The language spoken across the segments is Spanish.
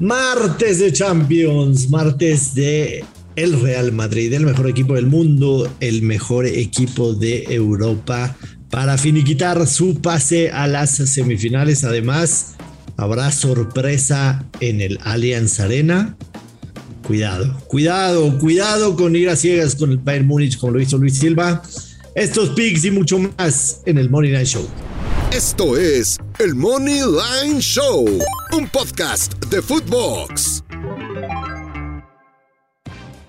Martes de Champions, martes de el Real Madrid, el mejor equipo del mundo, el mejor equipo de Europa para finiquitar su pase a las semifinales. Además, habrá sorpresa en el Allianz Arena. Cuidado, cuidado, cuidado con ir a ciegas con el Bayern Múnich como lo hizo Luis Silva. Estos picks y mucho más en el Money Night Show. Esto es el Money Line Show, un podcast de Footbox.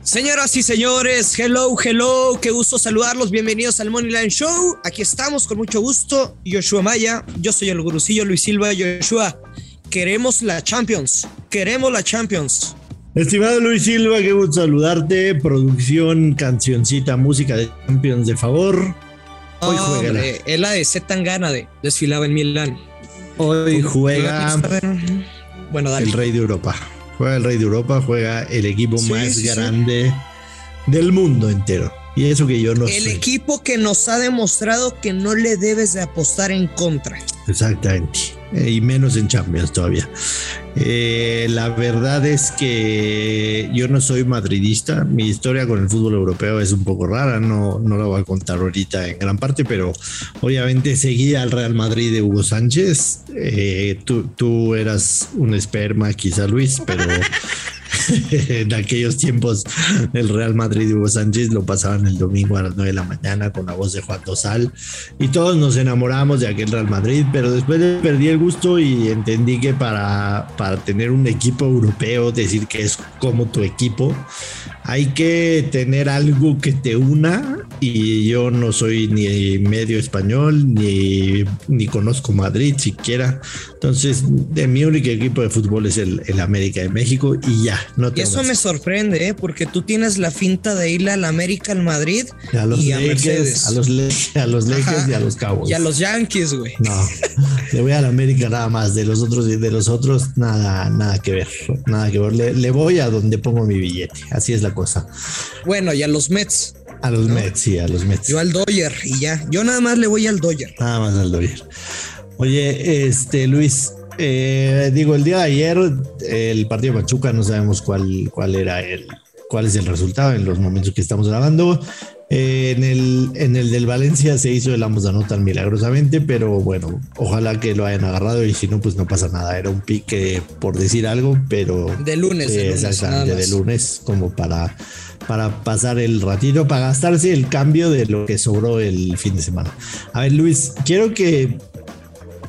Señoras y señores, hello, hello, qué gusto saludarlos, bienvenidos al Money Line Show. Aquí estamos con mucho gusto, Joshua Maya, yo soy el gurucillo Luis Silva, Joshua. Queremos la Champions, queremos la Champions. Estimado Luis Silva, qué gusto saludarte. Producción, cancioncita, música de Champions de favor. Hoy juega. Es la de Zetangana de desfilaba en Milán. Hoy juega bueno, el Rey de Europa. Juega el Rey de Europa, juega el equipo más grande del mundo entero. Y eso que yo no El equipo que nos ha demostrado que no le debes de apostar en contra. Exactamente. Eh, y menos en Champions todavía. Eh, la verdad es que yo no soy madridista. Mi historia con el fútbol europeo es un poco rara. No, no la voy a contar ahorita en gran parte, pero obviamente seguía al Real Madrid de Hugo Sánchez. Eh, tú, tú eras un esperma, quizá Luis, pero en aquellos tiempos el Real Madrid y Hugo Sánchez lo pasaban el domingo a las 9 de la mañana con la voz de Juan Tosal. Y todos nos enamoramos de aquel Real Madrid, pero después perdí el gusto y entendí que para, para tener un equipo europeo, decir que es como tu equipo, hay que tener algo que te una y yo no soy ni medio español ni, ni conozco Madrid siquiera. Entonces, de mi único equipo de fútbol es el, el América de México y ya. No y eso me sorprende, ¿eh? porque tú tienes la finta de irle al América, al Madrid a los y a Mercedes. A los, a los Lakers y a los Cowboys. Y a los Yankees, güey. No, le voy al América nada más. De los otros, de los otros, nada, nada que ver. Nada que ver. Le, le voy a donde pongo mi billete. Así es la cosa. Bueno, y a los Mets. A los Mets, sí, a los Mets. Yo al Dodger y ya. Yo nada más le voy al Dodger. Nada más al Dodger. Oye, este Luis, eh, digo, el día de ayer, el partido de Pachuca, no sabemos cuál, cuál era el, cuál es el resultado en los momentos que estamos grabando. Eh, en, el, en el del Valencia se hizo el ambos anotan milagrosamente, pero bueno, ojalá que lo hayan agarrado y si no, pues no pasa nada. Era un pique por decir algo, pero de lunes, de lunes exactamente, de lunes, como para, para pasar el ratito, para gastarse el cambio de lo que sobró el fin de semana. A ver, Luis, quiero que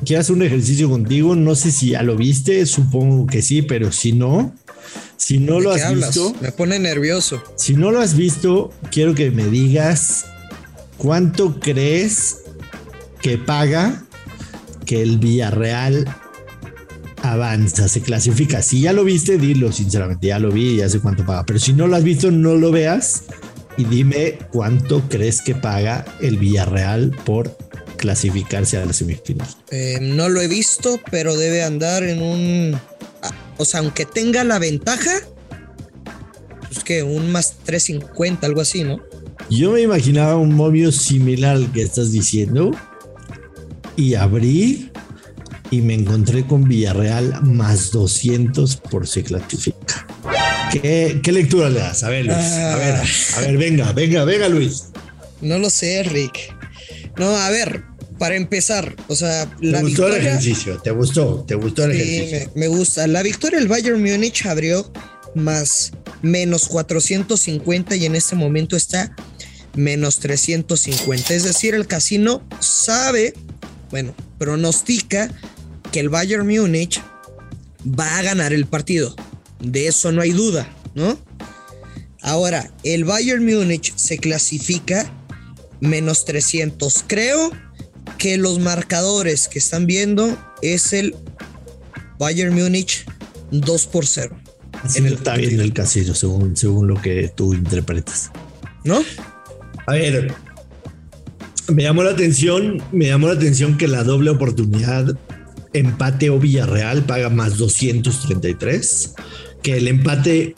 quiero hacer un ejercicio contigo. No sé si ya lo viste, supongo que sí, pero si no, si no lo has visto, me pone nervioso. Si no lo has visto, quiero que me digas cuánto crees que paga que el Villarreal avanza, se clasifica. Si ya lo viste, dilo sinceramente, ya lo vi, ya sé cuánto paga. Pero si no lo has visto, no lo veas y dime cuánto crees que paga el Villarreal por clasificarse a la semifinal. Eh, no lo he visto, pero debe andar en un. O sea, aunque tenga la ventaja, pues que un más 350, algo así, ¿no? Yo me imaginaba un movio similar al que estás diciendo y abrí y me encontré con Villarreal más 200 por se clasifica. ¿Qué, lectura le das? A ver, Luis. A ver, a ver, venga, venga, venga, Luis. No lo sé, Rick. No, a ver, para empezar, o sea, la ¿Te gustó el ejercicio? ¿Te gustó? ¿Te gustó el ejercicio? Me, me, gusta. La victoria del Bayern Múnich abrió más menos 450 y en este momento está menos 350. Es decir, el casino sabe, bueno, pronostica que el Bayern Múnich va a ganar el partido. De eso no hay duda, ¿no? Ahora, el Bayern Múnich se clasifica menos 300. Creo que los marcadores que están viendo es el Bayern Múnich 2 por 0. Así está viendo el casino, según, según lo que tú interpretas. ¿No? A ver, me llamó la atención, me llamó la atención que la doble oportunidad empate o Villarreal paga más 233, que el empate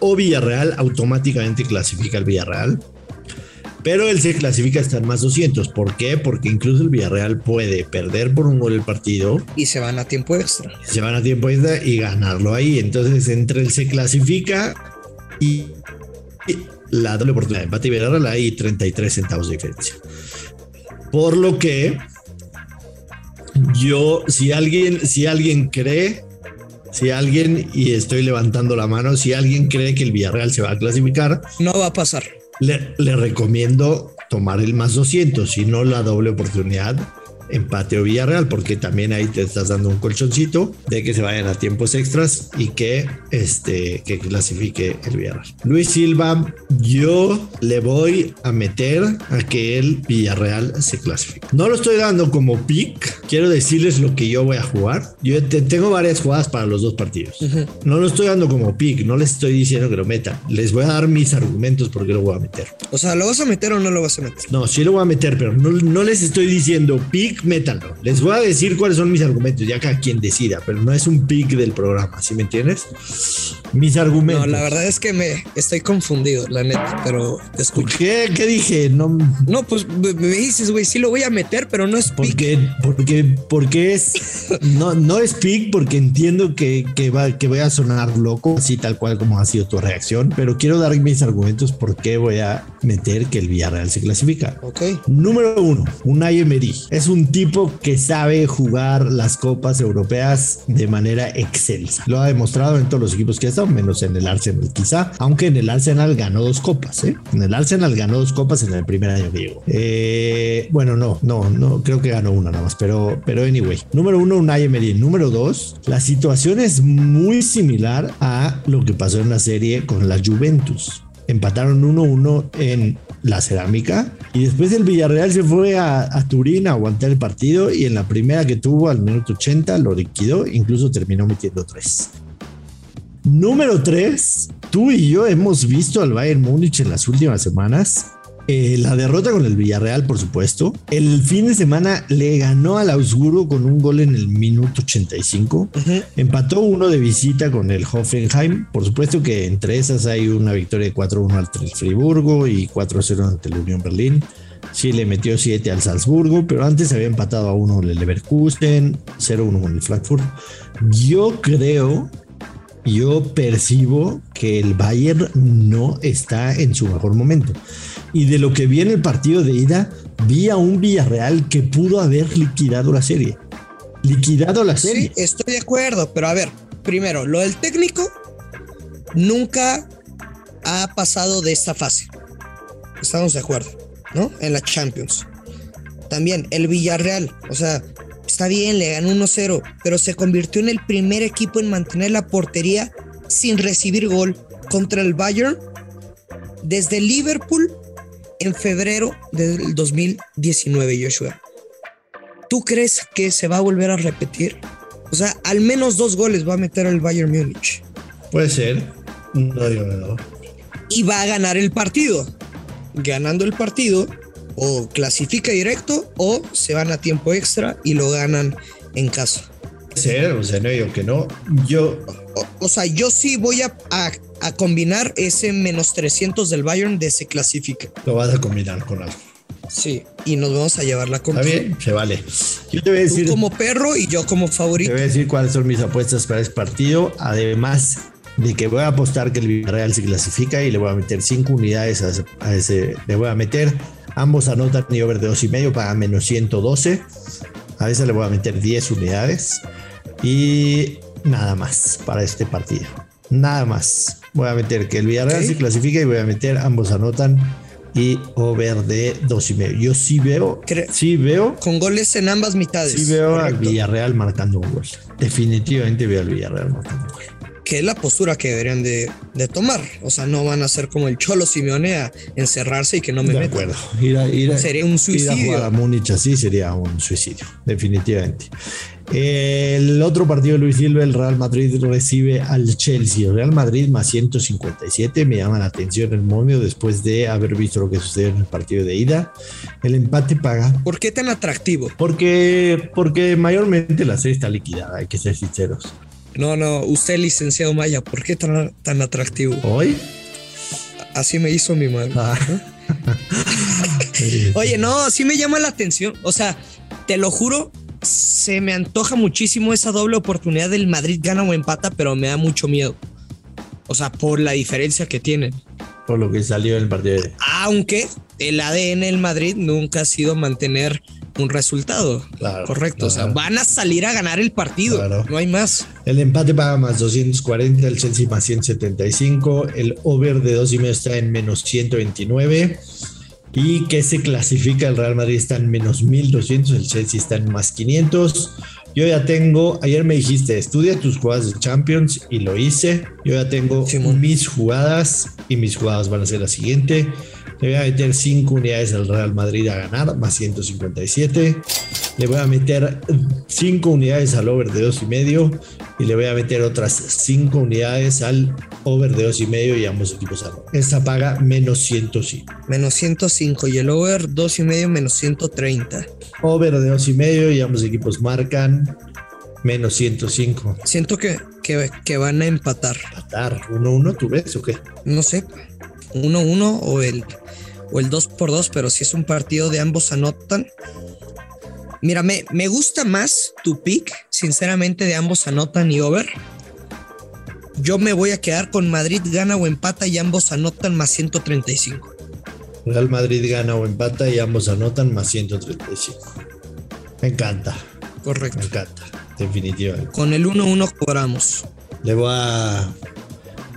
o Villarreal automáticamente clasifica al Villarreal Pero él se clasifica hasta más 200. ¿Por qué? Porque incluso el Villarreal puede perder por un gol el partido. Y se van a tiempo extra. Se van a tiempo extra y ganarlo ahí. Entonces, entre él se clasifica y, la doble oportunidad de empate y Villarreal hay 33 centavos de diferencia. Por lo que yo, si alguien, si alguien cree si alguien, y estoy levantando la mano, si alguien cree que el Villarreal se va a clasificar, no va a pasar. Le, le recomiendo tomar el más 200, si no la doble oportunidad empate o Villarreal, porque también ahí te estás dando un colchoncito de que se vayan a tiempos extras y que, este, que clasifique el Villarreal. Luis Silva, yo le voy a meter a que el Villarreal se clasifique. No lo estoy dando como pick, quiero decirles lo que yo voy a jugar. Yo tengo varias jugadas para los dos partidos. No lo estoy dando como pick, no les estoy diciendo que lo metan. Les voy a dar mis argumentos porque lo voy a meter. O sea, ¿lo vas a meter o no lo vas a meter? No, sí lo voy a meter, pero no, no les estoy diciendo pick métanlo. Les voy a decir cuáles son mis argumentos, ya cada quien decida, pero no es un pick del programa, ¿sí me entiendes? Mis argumentos. No, la verdad es que me estoy confundido, la neta, pero te escucho. ¿Qué, ¿Qué dije? No, no pues me dices, güey, sí lo voy a meter, pero no es pick. Porque, porque, porque es, no, no es pick porque entiendo que, que, va, que voy a sonar loco, así tal cual como ha sido tu reacción, pero quiero dar mis argumentos por qué voy a meter que el Villarreal se clasifica. Ok. Número uno, Unai Emery. Es un tipo que sabe jugar las copas europeas de manera excelsa. Lo ha demostrado en todos los equipos que ha estado, menos en el Arsenal quizá, aunque en el Arsenal ganó dos copas. ¿eh? En el Arsenal ganó dos copas en el primer año que llegó. Eh, bueno, no, no, no, creo que ganó una nada más, pero, pero anyway. Número uno, Unai Emery. Número dos, la situación es muy similar a lo que pasó en la serie con la Juventus empataron 1-1 en la cerámica y después el Villarreal se fue a, Turín a aguantar el partido y en la primera que tuvo al minuto 80 lo liquidó, incluso terminó metiendo 3. Número 3, tú y yo hemos visto al Bayern Múnich en las últimas semanas eh, la derrota con el Villarreal, por supuesto. El fin de semana le ganó al Augsburgo con un gol en el minuto 85. Empató uno de visita con el Hoffenheim. Por supuesto que entre esas hay una victoria de 4-1 al Friburgo y 4-0 ante la Unión Berlín. Sí, le metió 7 al Salzburgo, pero antes había empatado a 1 el Leverkusen, 0-1 con el Frankfurt. Yo creo yo percibo que el Bayern no está en su mejor momento. Y de lo que vi en el partido de ida, vi a un Villarreal que pudo haber liquidado la serie. Liquidado la serie. Sí, estoy de acuerdo, pero a ver, primero, lo del técnico nunca ha pasado de esta fase. Estamos de acuerdo, ¿no? En la Champions. También el Villarreal, o sea, está bien, le ganó 1-0, pero se convirtió en el primer equipo en mantener la portería sin recibir gol contra el Bayern desde Liverpool en febrero del 2019, Joshua. ¿Tú crees que se va a volver a repetir? O sea, al menos dos goles va a meter el Bayern Múnich. Puede ser. No, yo no. Y va a ganar el partido. Ganando el partido, o clasifica directo o se van a tiempo extra y lo ganan en casa. Sí, o sea, no digo que no. Yo. O, sea, yo sí voy a, a, combinar ese menos 300 del Bayern de se clasifica. Lo vas a combinar con algo. Sí, y nos vamos a llevar la compra. Está bien, se vale. Yo te voy a decir. Tú como perro y yo como favorito. Te voy a decir cuáles son mis apuestas para este partido. Además de que voy a apostar que el Villarreal se clasifica y le voy a meter 5 unidades a ese, a ese. Le voy a meter Ambos anotan y over de dos y medio para menos 112. A veces le voy a meter 10 unidades. Y nada más para este partido. Nada más. Voy a meter que el Villarreal se clasifica y voy a meter ambos anotan y over de dos y medio. Yo sí veo, sí veo. Con goles en ambas mitades. Sí veo al Villarreal marcando un gol. Definitivamente veo al Villarreal marcando un gol que es la postura que deberían de, tomar. O sea, no van a ser como el Cholo Simeone a encerrarse y que no me De acuerdo. sería un suicidio. Ir a Múnich así sería un suicidio, definitivamente. El otro partido de Luis Silva, el Real Madrid recibe al Chelsea. El Real Madrid más 157. Me llama la atención el momio después de haber visto lo que sucedió en el partido de ida. El empate paga. ¿Por qué tan atractivo? Porque, porque mayormente la serie está liquidada, hay que ser sinceros. No, no, usted, licenciado Maya, ¿por qué tan, tan atractivo? ¿Hoy? Así me hizo mi madre. Ah. Oye, no, sí me llama la atención. O sea, te lo juro, se me antoja muchísimo esa doble oportunidad del Madrid gana o empata, pero me da mucho miedo. O sea, por la diferencia que tienen. Por lo que salió en el partido. Aunque el ADN del Madrid nunca ha sido mantener un resultado. Correcto. O sea, van a salir a ganar el partido. No hay más. El empate paga más 240, el Chelsea más 175, el over de dos y medio está en menos 129. Y que se clasifica el Real Madrid está en menos 1200, el Chelsea está en más 500. Yo ya tengo, ayer me dijiste, estudia tus jugadas de Champions y lo hice. Yo ya tengo mis jugadas y mis jugadas van a ser la siguiente. Le voy a meter 5 unidades al Real Madrid a ganar, más 157. Le voy a meter 5 unidades al over de 2 y medio. Y le voy a meter otras 5 unidades al over de 2 y medio y ambos equipos a Esta paga menos 105. Menos 105 y el over 2 y medio menos 130. Over de 2 y medio y ambos equipos marcan menos 105. Siento que, que, que van a empatar. Empatar, 1-1, ¿tú ves o qué? No sé. 1-1 o el o el 2 por 2 pero si es un partido de ambos anotan. Mira, me, me gusta más tu pick, sinceramente, de ambos anotan y over. Yo me voy a quedar con Madrid gana o empata y ambos anotan más 135. Real Madrid gana o empata y ambos anotan más 135. Me encanta. Correcto. Me encanta, definitivamente. Con el 1-1 cobramos. Le voy a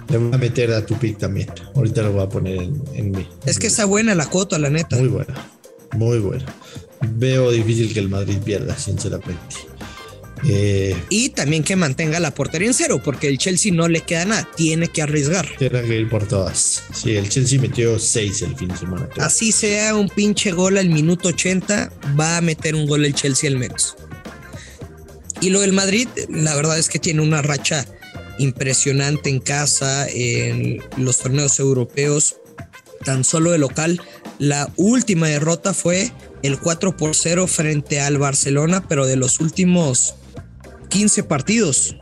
le voy a meter a tu pick también. Ahorita lo voy a poner en, mí. Es que está buena la cuota, la neta. Muy buena. Muy buena. Veo difícil que el Madrid pierda, sinceramente. Eh, y también que mantenga la portería en cero, porque el Chelsea no le queda nada, tiene que arriesgar. Tiene que ir por todas. Sí, el Chelsea metió seis el fin de semana. Así sea un pinche gol al minuto 80, va a meter un gol el Chelsea al menos. Y lo del Madrid, la verdad es que tiene una racha impresionante en casa, en los torneos europeos, tan solo de local. La última derrota fue el 4 por 0 frente al Barcelona, pero de los últimos 15 partidos.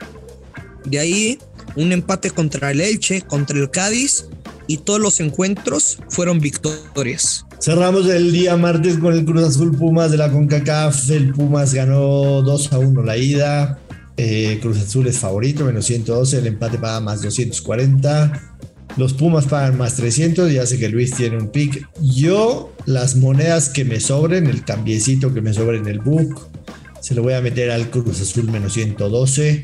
De ahí un empate contra el Elche, contra el Cádiz y todos los encuentros fueron victorias. Cerramos el día martes con el Cruz Azul Pumas de la CONCACAF. El Pumas ganó 2 a 1 la ida. Eh, Cruz Azul es favorito, menos 112. El empate paga más 240. Los Pumas pagan más 300. Ya sé que Luis tiene un pick. Yo, las monedas que me sobren, el cambiecito que me sobre en el book, se lo voy a meter al Cruz Azul menos 112.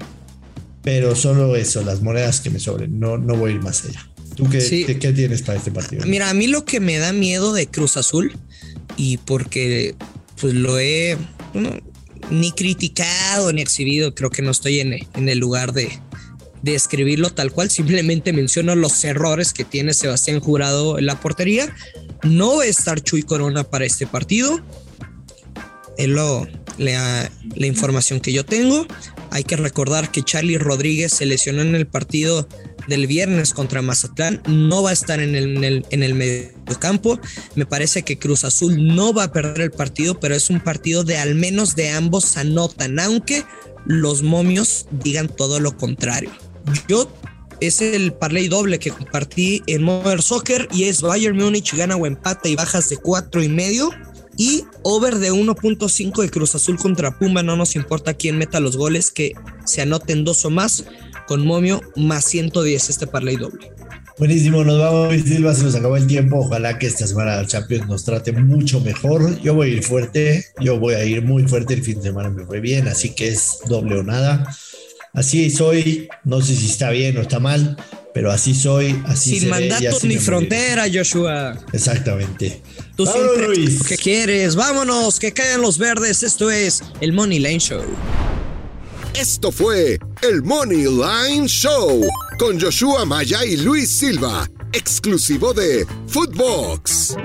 Pero solo eso, las monedas que me sobren. No, no voy a ir más allá. ¿Tú qué, qué tienes para este partido? Mira, a mí lo que me da miedo de Cruz Azul, y porque pues lo he ni criticado ni exhibido, creo que no estoy en, el lugar de, de escribirlo tal cual, simplemente menciono los errores que tiene Sebastián Jurado en la portería. No va a estar Chuy Corona para este partido. Es lo, la, la, información que yo tengo. Hay que recordar que Charlie Rodríguez se lesionó en el partido del viernes contra Mazatlán. No va a estar en el, en el, en el medio campo. Me parece que Cruz Azul no va a perder el partido, pero es un partido de al menos de ambos anotan, aunque los momios digan todo lo contrario. Yo es el parlay doble que compartí en Modern Soccer y es Bayern Múnich gana o empata y bajas de cuatro y medio y over de 1.5 de Cruz Azul contra Pumba. No nos importa quién meta los goles, que se anoten dos o más con momio más 110 este parlay doble. Buenísimo, nos vamos, Silva, se nos acabó el tiempo. Ojalá que esta semana el Champions nos trate mucho mejor. Yo voy a ir fuerte, yo voy a ir muy fuerte. El fin de semana me fue bien, así que es doble o nada. Así soy, no sé si está bien o está mal, pero así soy, así Sin mandatos ni frontera, Joshua. Exactamente. Tú siempre que quieres. Vámonos, que caigan los verdes. Esto es el Money Line Show. Esto fue el Money Line Show con Joshua Maya y Luis Silva, exclusivo de Footbox.